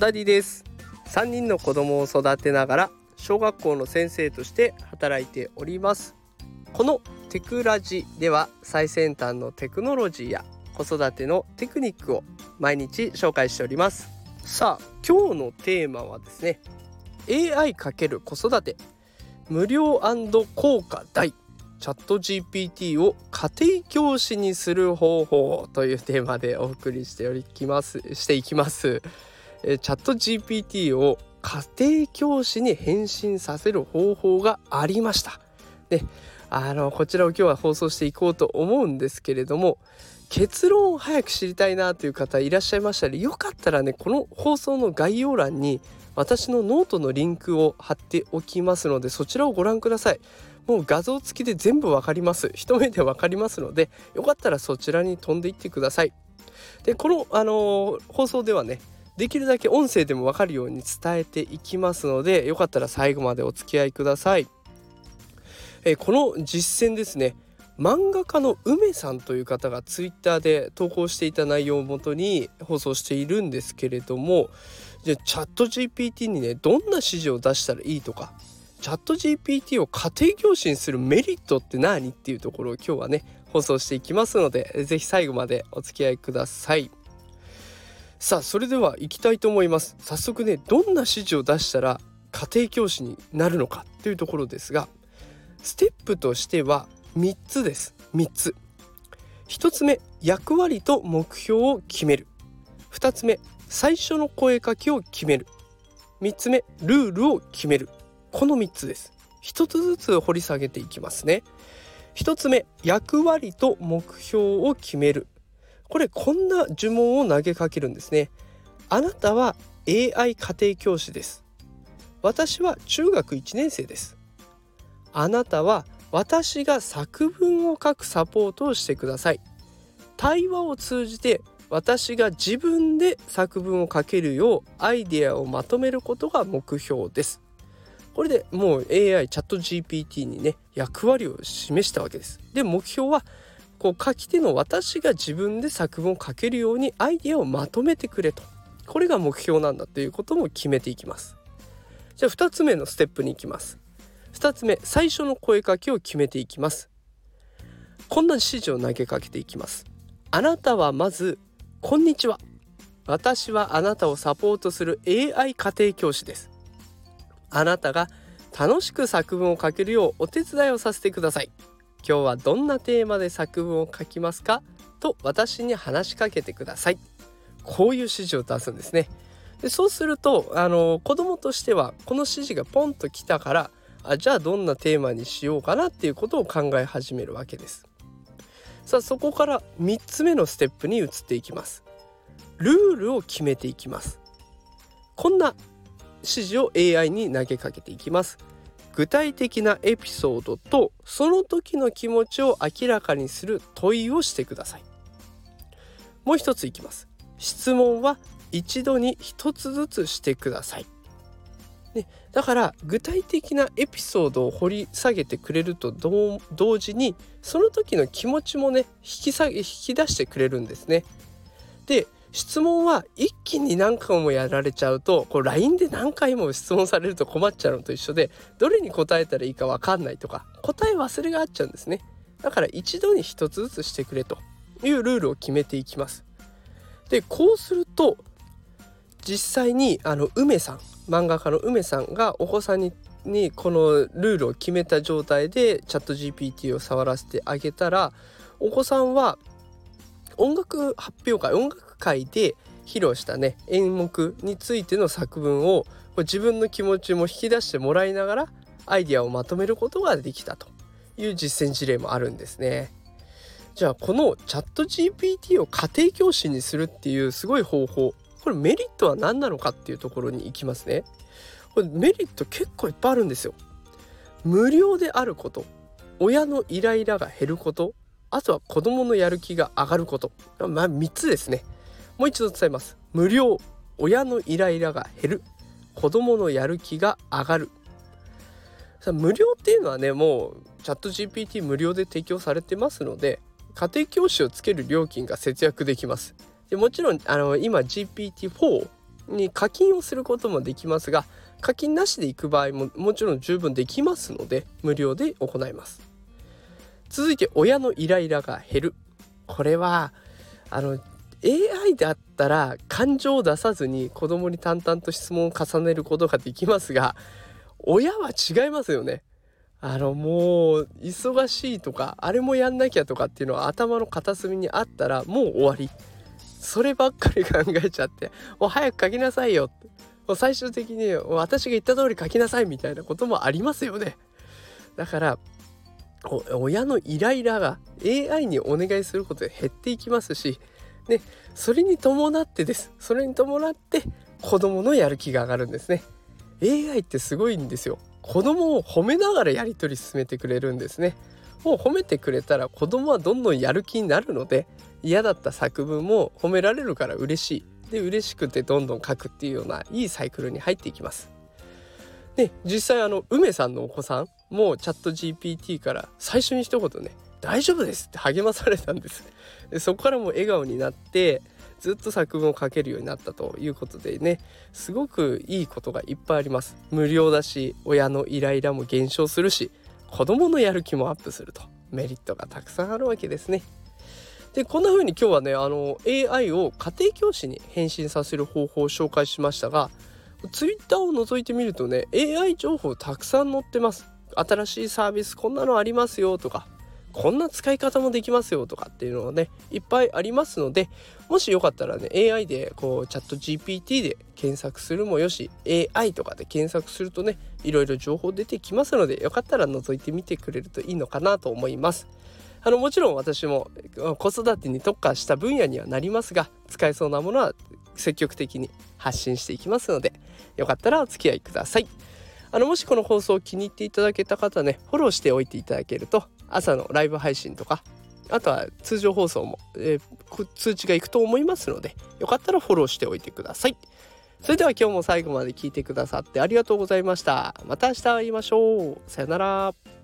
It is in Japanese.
ダディです。3人の子供を育てながら小学校の先生として働いております。このテクラジでは最先端のテクノロジーや子育てのテクニックを毎日紹介しております。さあ今日のテーマはですね AI× 子育て無料効果大チャット GPT を家庭教師にする方法というテーマでお送りしておきますしていきます。えチャット GPT を家庭教師に変身させる方法がありました。で、あのこちらを今日は放送していこうと思うんですけれども結論を早く知りたいなという方いらっしゃいましたらよかったらねこの放送の概要欄に私のノートのリンクを貼っておきますのでそちらをご覧ください。もう画像付きで全部わかります一目でわかりますのでよかったらそちらに飛んでいってくださいでこの、あのー、放送ではねできるだけ音声でもわかるように伝えていきますのでよかったら最後までお付き合いください。えこの実践ですね漫画家の梅さんという方がツイッターで投稿していた内容をもとに放送しているんですけれどもじゃチャット GPT にねどんな指示を出したらいいとかチャット GPT を家庭教師にするメリットって何っていうところを今日はね放送していきますので是非最後までお付き合いください。さあそれでは行きたいと思います。早速ねどんな指示を出したら家庭教師になるのかというところですがステップとしては3つです。3つ。1つ目役割と目標を決める。2つ目最初の声かけを決める。3つ目ルールを決める。この3つです。1つずつ掘り下げていきますね。1つ目役割と目標を決める。これこんな呪文を投げかけるんですね。あなたは AI 家庭教師です。私は中学1年生です。あなたは私が作文を書くサポートをしてください。対話を通じて私が自分で作文を書けるようアイデアをまとめることが目標です。これでもう AI チャット GPT にね役割を示したわけです。で目標はこう書き手の私が自分で作文を書けるようにアイデアをまとめてくれとこれが目標なんだということも決めていきます。じゃあ2つ目のステップに行きます。2つ目最初の声かけを決めていきます。こんな指示を投げかけていきます。あなたはまずこんにちは。私はあなたをサポートする AI 家庭教師です。あなたが楽しく作文を書けるようお手伝いをさせてください今日はどんなテーマで作文を書きますか？と私に話しかけてください。こういう指示を出すんですね。でそうするとあの子供としてはこの指示がポンと来たからあじゃあどんなテーマにしようかなっていうことを考え始めるわけです。さあそこから3つ目のステップに移っていきます。ルールを決めていきます。こんな指示を AI に投げかけていきます。具体的なエピソードとその時の気持ちを明らかにする問いをしてください。もう一ついきます。質問は一度に一つずつしてください。ね、だから具体的なエピソードを掘り下げてくれると同時にその時の気持ちもね引き下げ引き出してくれるんですね。で質問は一気に何回もやられちゃうとこう LINE で何回も質問されると困っちゃうのと一緒でどれに答えたらいいか分かんないとか答え忘れがあっちゃうんですね。だから一度に一つずつしてくれというルールを決めていきます。でこうすると実際にあの梅さん漫画家の梅さんがお子さんににこのルールを決めた状態でチャット GPT を触らせてあげたらお子さんは音楽発表会音楽会で披露したね演目についての作文を自分の気持ちも引き出してもらいながらアイデアをまとめることができたという実践事例もあるんですね。じゃあこのチャット GPT を家庭教師にするっていうすごい方法これメリットは何なのかっていうところに行きますね。これメリット結構いっぱいあるんですよ。無料であること親のイライラが減ることあとは子供のやる気が上がることまあ3つですね。もう一度伝えます。無料。親のイライラが減る。子供のやる気が上がる。さ無料っていうのはねもうチャット GPT 無料で提供されてますので家庭教師をつける料金が節約できます。でもちろんあの今 GPT4 に課金をすることもできますが課金なしで行く場合ももちろん十分できますので無料で行います。続いて親のイライラが減る。これはあの AI だったら感情を出さずに子供に淡々と質問を重ねることができますが親は違いますよね。あのもう忙しいとかあれもやんなきゃとかっていうのは頭の片隅にあったらもう終わり。そればっかり考えちゃってもう早く書きなさいよ。ってもう最終的に私が言った通り書きなさいみたいなこともありますよね。だから親のイライラが AI にお願いすることで減っていきますしねそれに伴ってです。それに伴って子供のやる気が上がるんですね。AI ってすごいんですよ。子供を褒めながらやり取り進めてくれるんですね。もう褒めてくれたら子供はどんどんやる気になるので嫌だった作文も褒められるから嬉しい。で嬉しくてどんどん書くっていうようないいサイクルに入っていきます。で実際あの梅さんのお子さんもチャット GPT から最初に一言ね「大丈夫です」って励まされたんです。でそこからも笑顔になってずっと作文を書けるようになったということでねすごくいいことがいっぱいあります。無料だし親のイライラも減少するし子供のやる気もアップすると。メリットがたくさんあるわけですね。でこんな風に今日はねあの AI を家庭教師に変身させる方法を紹介しましたが Twitter を覗いてみるとね AI 情報たくさん載ってます。新しいサービスこんなのありますよとかこんな使い方もできますよとかっていうのがねいっぱいありますのでもしよかったらね AI でこうチャット GPT で検索するもよし AI とかで検索するとねいろいろ情報出てきますのでよかったら覗いてみてくれるといいのかなと思います。あのもちろん私も子育てに特化した分野にはなりますが使えそうなものは積極的に発信していきますのでよかったらお付き合いください。あのもしこの放送を気に入っていただけた方ねフォローしておいていただけると朝のライブ配信とかあとは通常放送も、えー、通知がいくと思いますのでよかったらフォローしておいてください。それでは今日も最後まで聞いてくださってありがとうございました。また明日会いましょう。さよなら。